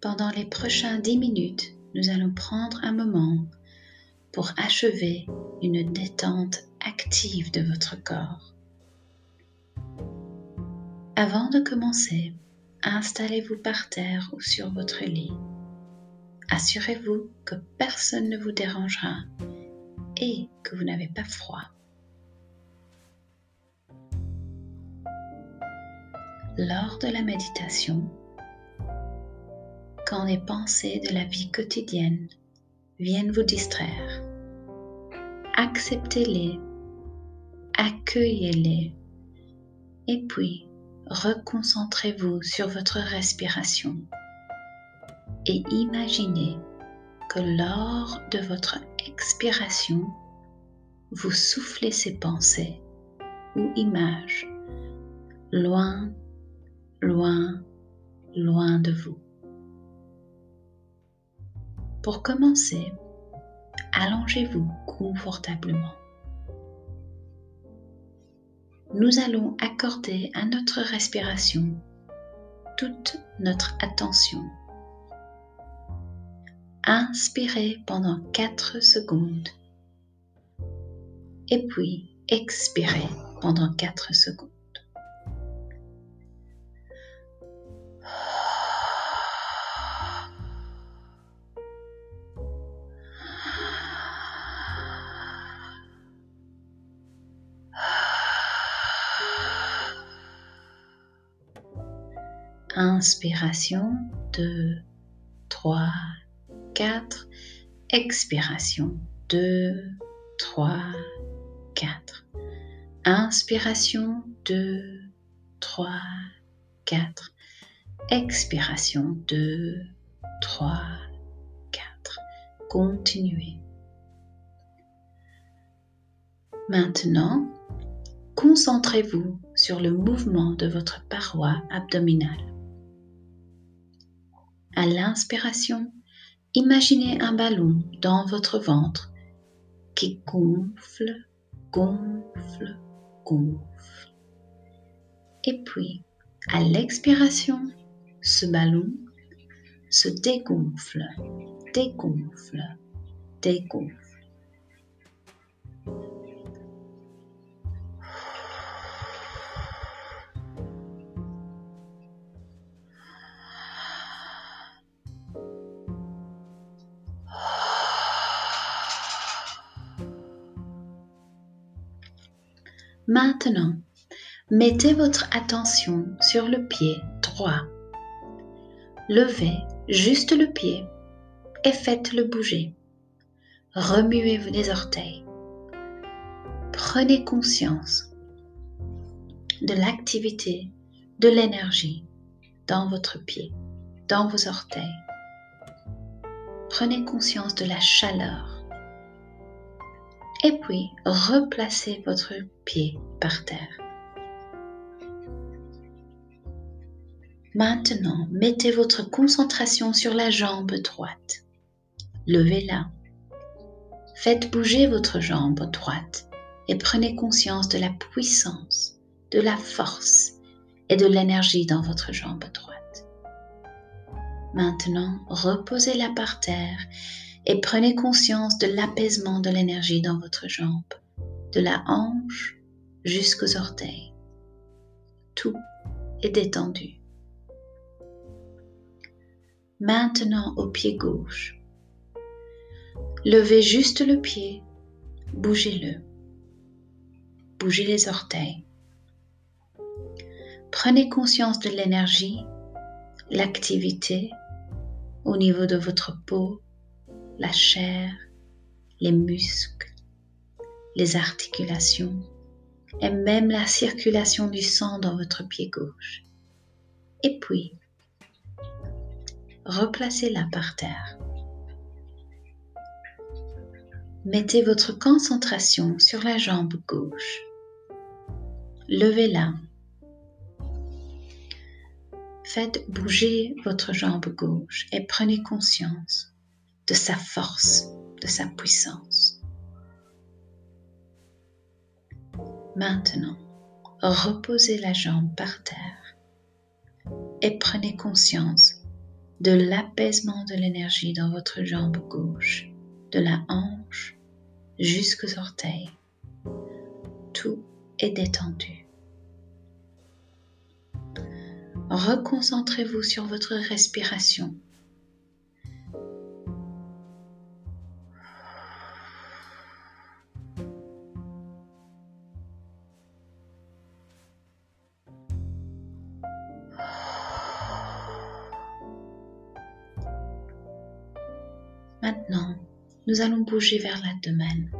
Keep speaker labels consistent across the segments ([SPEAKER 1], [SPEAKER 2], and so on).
[SPEAKER 1] Pendant les prochains dix minutes, nous allons prendre un moment pour achever une détente active de votre corps. Avant de commencer, installez-vous par terre ou sur votre lit. Assurez-vous que personne ne vous dérangera et que vous n'avez pas froid. Lors de la méditation, quand les pensées de la vie quotidienne viennent vous distraire, acceptez-les, accueillez-les et puis reconcentrez-vous sur votre respiration et imaginez que lors de votre expiration, vous soufflez ces pensées ou images loin, loin, loin de vous. Pour commencer, allongez-vous confortablement. Nous allons accorder à notre respiration toute notre attention. Inspirez pendant 4 secondes et puis expirez pendant 4 secondes. Inspiration 2, 3, 4. Expiration 2, 3, 4. Inspiration 2, 3, 4. Expiration 2, 3, 4. Continuez. Maintenant, concentrez-vous sur le mouvement de votre paroi abdominale. À l'inspiration, imaginez un ballon dans votre ventre qui gonfle, gonfle, gonfle. Et puis, à l'expiration, ce ballon se dégonfle, dégonfle, dégonfle. Maintenant, mettez votre attention sur le pied droit. Levez juste le pied et faites-le bouger. Remuez les orteils. Prenez conscience de l'activité, de l'énergie dans votre pied, dans vos orteils. Prenez conscience de la chaleur et puis replacez votre pied par terre. Maintenant, mettez votre concentration sur la jambe droite. Levez-la. Faites bouger votre jambe droite et prenez conscience de la puissance, de la force et de l'énergie dans votre jambe droite. Maintenant, reposez-la par terre et prenez conscience de l'apaisement de l'énergie dans votre jambe, de la hanche jusqu'aux orteils. Tout est détendu. Maintenant au pied gauche. Levez juste le pied, bougez-le. Bougez les orteils. Prenez conscience de l'énergie, l'activité au niveau de votre peau, la chair, les muscles, les articulations et même la circulation du sang dans votre pied gauche. Et puis, replacez-la par terre. Mettez votre concentration sur la jambe gauche. Levez-la. Faites bouger votre jambe gauche et prenez conscience de sa force, de sa puissance. Maintenant, reposez la jambe par terre et prenez conscience de l'apaisement de l'énergie dans votre jambe gauche, de la hanche jusqu'aux orteils. Tout est détendu. Reconcentrez-vous sur votre respiration. Maintenant, nous allons bouger vers l'abdomen.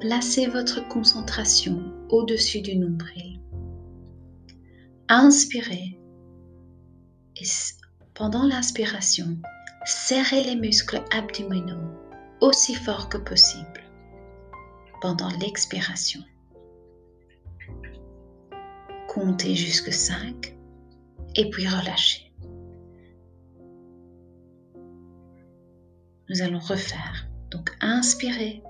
[SPEAKER 1] Placez votre concentration au-dessus du nombril. Inspirez et pendant l'inspiration, serrez les muscles abdominaux aussi fort que possible. Pendant l'expiration, comptez jusque 5 et puis relâchez. Nous allons refaire. Donc inspirez.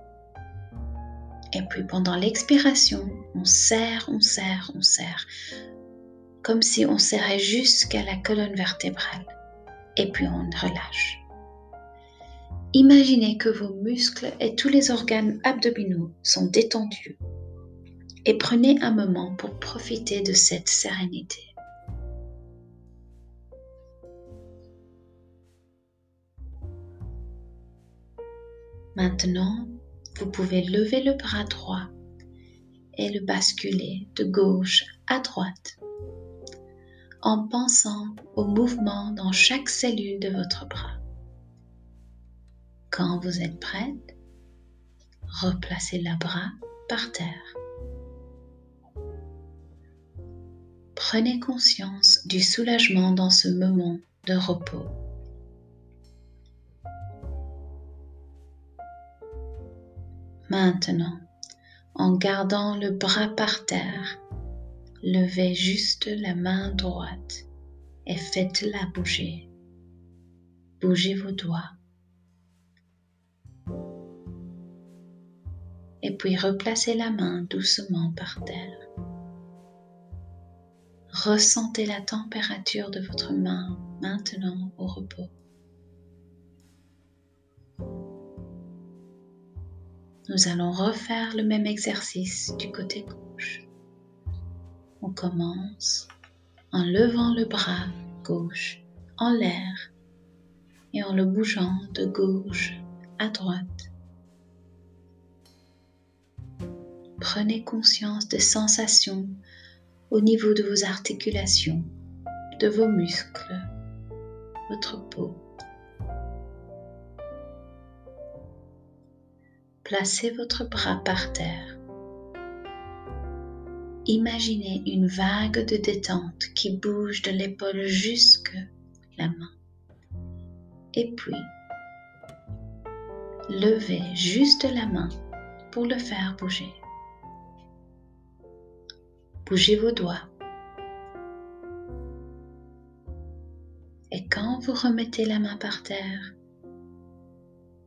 [SPEAKER 1] Et puis pendant l'expiration, on serre, on serre, on serre comme si on serrait jusqu'à la colonne vertébrale et puis on relâche. Imaginez que vos muscles et tous les organes abdominaux sont détendus et prenez un moment pour profiter de cette sérénité. Maintenant, vous pouvez lever le bras droit et le basculer de gauche à droite en pensant au mouvement dans chaque cellule de votre bras. Quand vous êtes prête, replacez le bras par terre. Prenez conscience du soulagement dans ce moment de repos. Maintenant, en gardant le bras par terre, levez juste la main droite et faites-la bouger. Bougez vos doigts. Et puis replacez la main doucement par terre. Ressentez la température de votre main maintenant au repos. Nous allons refaire le même exercice du côté gauche. On commence en levant le bras gauche en l'air et en le bougeant de gauche à droite. Prenez conscience des sensations au niveau de vos articulations, de vos muscles, votre peau. Placez votre bras par terre Imaginez une vague de détente qui bouge de l'épaule jusque la main. Et puis, levez juste la main pour le faire bouger. Bougez vos doigts. Et quand vous remettez la main par terre,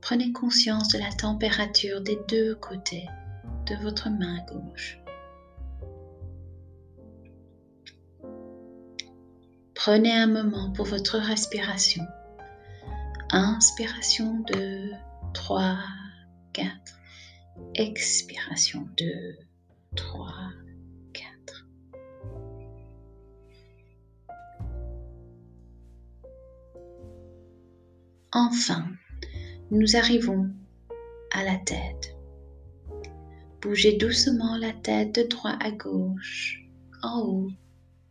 [SPEAKER 1] prenez conscience de la température des deux côtés de votre main gauche. Prenez un moment pour votre respiration. Inspiration 2, 3, 4. Expiration 2, 3, 4. Enfin, nous arrivons à la tête. Bougez doucement la tête de droite à gauche, en haut,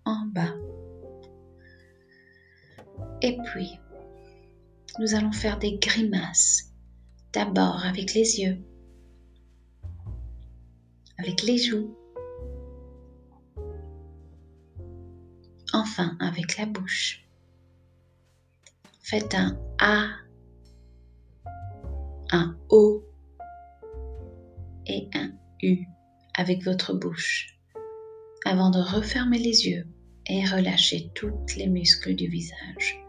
[SPEAKER 1] en bas. Et puis, nous allons faire des grimaces. D'abord avec les yeux, avec les joues, enfin avec la bouche. Faites un A, un O et un U avec votre bouche avant de refermer les yeux et relâcher toutes les muscles du visage.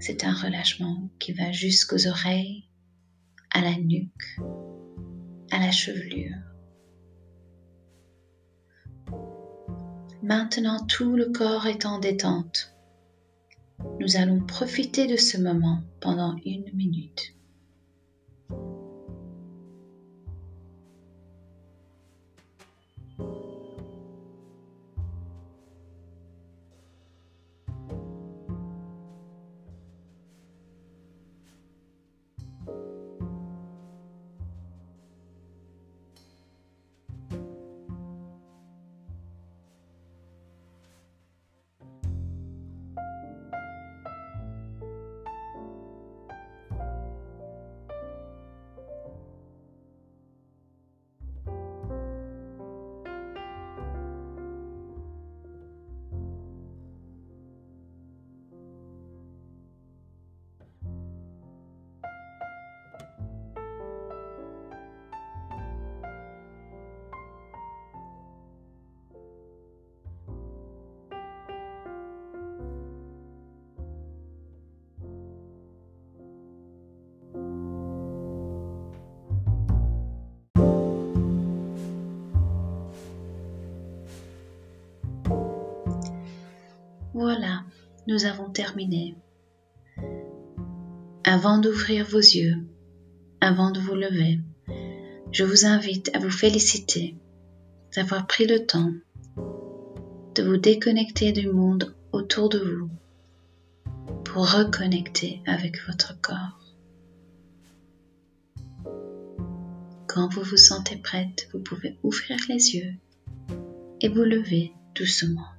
[SPEAKER 1] C'est un relâchement qui va jusqu'aux oreilles, à la nuque, à la chevelure. Maintenant tout le corps est en détente. nous allons profiter de ce moment pendant une minute. Voilà, nous avons terminé. Avant d'ouvrir vos yeux, avant de vous lever, je vous invite à vous féliciter d'avoir pris le temps de vous déconnecter du monde autour de vous pour reconnecter avec votre corps. Quand vous vous sentez prête, vous pouvez ouvrir les yeux et vous lever doucement.